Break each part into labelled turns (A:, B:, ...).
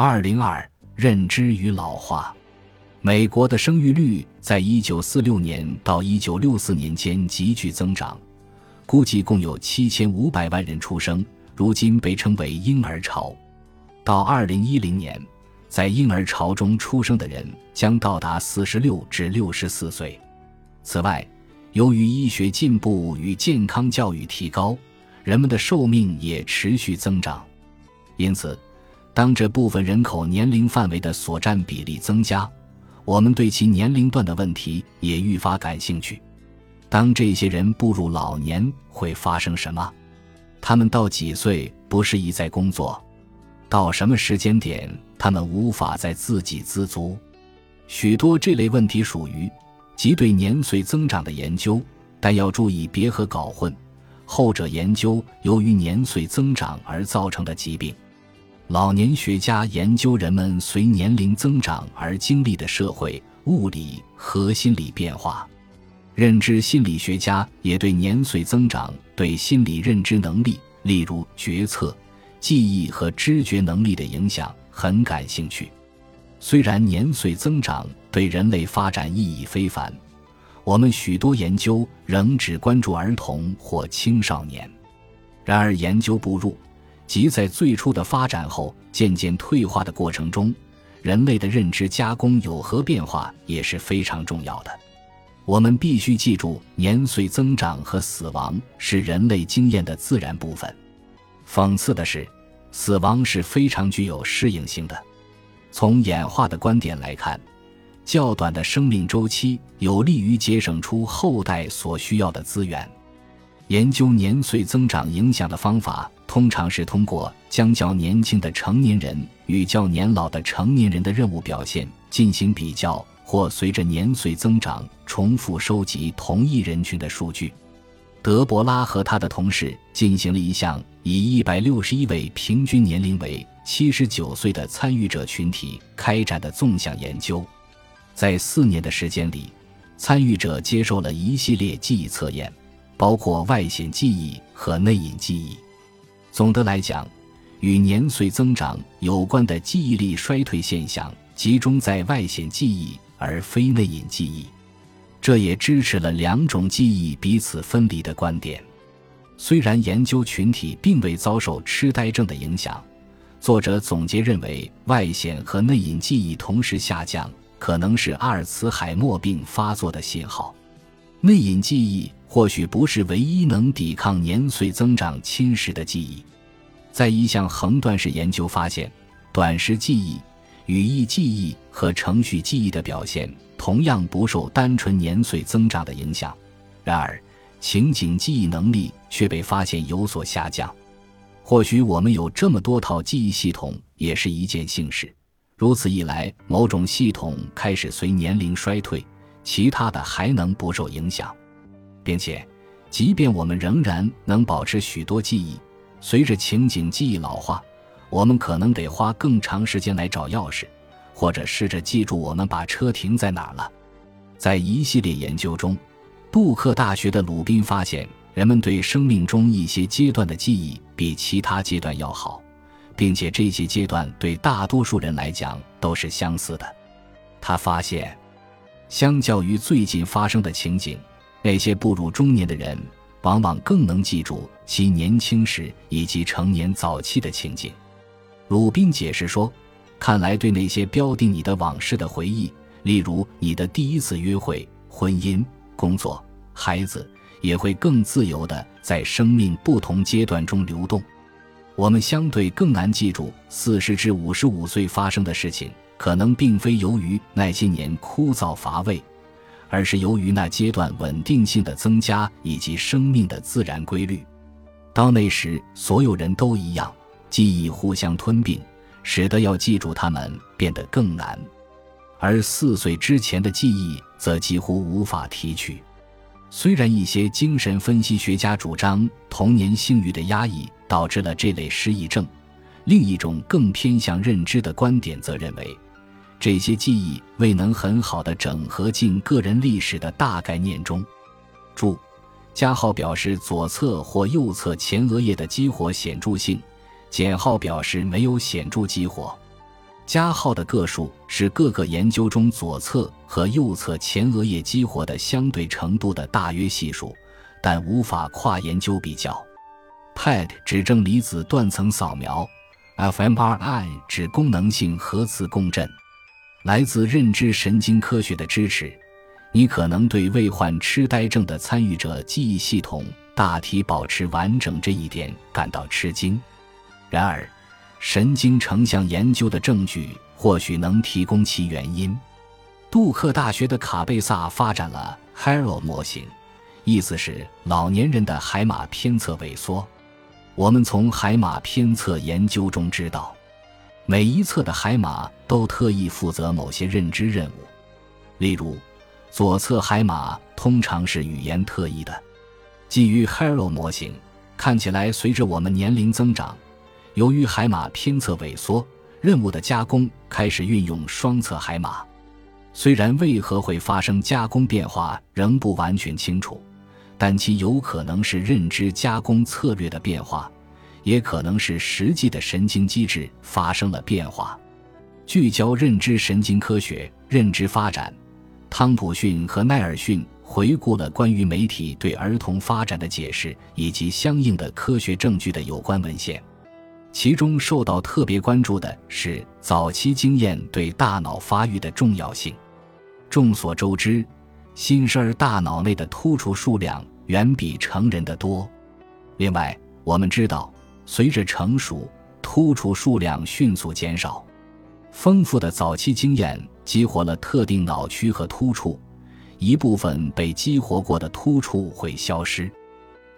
A: 二零二认知与老化，美国的生育率在一九四六年到一九六四年间急剧增长，估计共有七千五百万人出生，如今被称为婴儿潮。到二零一零年，在婴儿潮中出生的人将到达四十六至六十四岁。此外，由于医学进步与健康教育提高，人们的寿命也持续增长，因此。当这部分人口年龄范围的所占比例增加，我们对其年龄段的问题也愈发感兴趣。当这些人步入老年，会发生什么？他们到几岁不适宜再工作？到什么时间点他们无法再自给自足？许多这类问题属于即对年岁增长的研究，但要注意别和搞混。后者研究由于年岁增长而造成的疾病。老年学家研究人们随年龄增长而经历的社会、物理和心理变化，认知心理学家也对年岁增长对心理认知能力，例如决策、记忆和知觉能力的影响很感兴趣。虽然年岁增长对人类发展意义非凡，我们许多研究仍只关注儿童或青少年。然而，研究步入。即在最初的发展后渐渐退化的过程中，人类的认知加工有何变化也是非常重要的。我们必须记住，年岁增长和死亡是人类经验的自然部分。讽刺的是，死亡是非常具有适应性的。从演化的观点来看，较短的生命周期有利于节省出后代所需要的资源。研究年岁增长影响的方法。通常是通过将较年轻的成年人与较年老的成年人的任务表现进行比较，或随着年岁增长重复收集同一人群的数据。德伯拉和他的同事进行了一项以一百六十一位平均年龄为七十九岁的参与者群体开展的纵向研究。在四年的时间里，参与者接受了一系列记忆测验，包括外显记忆和内隐记忆。总的来讲，与年岁增长有关的记忆力衰退现象集中在外显记忆而非内隐记忆，这也支持了两种记忆彼此分离的观点。虽然研究群体并未遭受痴呆症的影响，作者总结认为外显和内隐记忆同时下降可能是阿尔茨海默病发作的信号。内隐记忆或许不是唯一能抵抗年岁增长侵蚀的记忆。在一项横断式研究发现，短时记忆、语义记忆和程序记忆的表现同样不受单纯年岁增长的影响。然而，情景记忆能力却被发现有所下降。或许我们有这么多套记忆系统也是一件幸事。如此一来，某种系统开始随年龄衰退。其他的还能不受影响，并且，即便我们仍然能保持许多记忆，随着情景记忆老化，我们可能得花更长时间来找钥匙，或者试着记住我们把车停在哪儿了。在一系列研究中，杜克大学的鲁宾发现，人们对生命中一些阶段的记忆比其他阶段要好，并且这些阶段对大多数人来讲都是相似的。他发现。相较于最近发生的情景，那些步入中年的人往往更能记住其年轻时以及成年早期的情景。鲁宾解释说：“看来对那些标定你的往事的回忆，例如你的第一次约会、婚姻、工作、孩子，也会更自由地在生命不同阶段中流动。我们相对更难记住四十至五十五岁发生的事情。”可能并非由于那些年枯燥乏味，而是由于那阶段稳定性的增加以及生命的自然规律。到那时，所有人都一样，记忆互相吞并，使得要记住他们变得更难。而四岁之前的记忆则几乎无法提取。虽然一些精神分析学家主张童年性欲的压抑导致了这类失忆症，另一种更偏向认知的观点则认为。这些记忆未能很好的整合进个人历史的大概念中。注：加号表示左侧或右侧前额叶的激活显著性，减号表示没有显著激活。加号的个数是各个研究中左侧和右侧前额叶激活的相对程度的大约系数，但无法跨研究比较。PET 指正离子断层扫描，fMRI 指功能性核磁共振。来自认知神经科学的支持，你可能对未患痴呆症的参与者记忆系统大体保持完整这一点感到吃惊。然而。神经成像研究的证据或许能提供其原因。杜克大学的卡贝萨发展了 Haro 模型，意思是老年人的海马偏侧萎缩。我们从海马偏侧研究中知道，每一侧的海马都特意负责某些认知任务。例如，左侧海马通常是语言特异的。基于 Haro 模型，看起来随着我们年龄增长。由于海马偏侧萎缩，任务的加工开始运用双侧海马。虽然为何会发生加工变化仍不完全清楚，但其有可能是认知加工策略的变化，也可能是实际的神经机制发生了变化。聚焦认知神经科学认知发展，汤普逊和奈尔逊回顾了关于媒体对儿童发展的解释以及相应的科学证据的有关文献。其中受到特别关注的是早期经验对大脑发育的重要性。众所周知，新生儿大脑内的突触数量远比成人的多。另外，我们知道，随着成熟，突触数量迅速减少。丰富的早期经验激活了特定脑区和突触，一部分被激活过的突触会消失。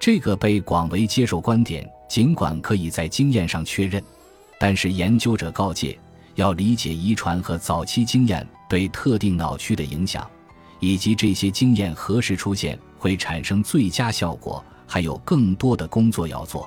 A: 这个被广为接受观点。尽管可以在经验上确认，但是研究者告诫，要理解遗传和早期经验对特定脑区的影响，以及这些经验何时出现会产生最佳效果，还有更多的工作要做。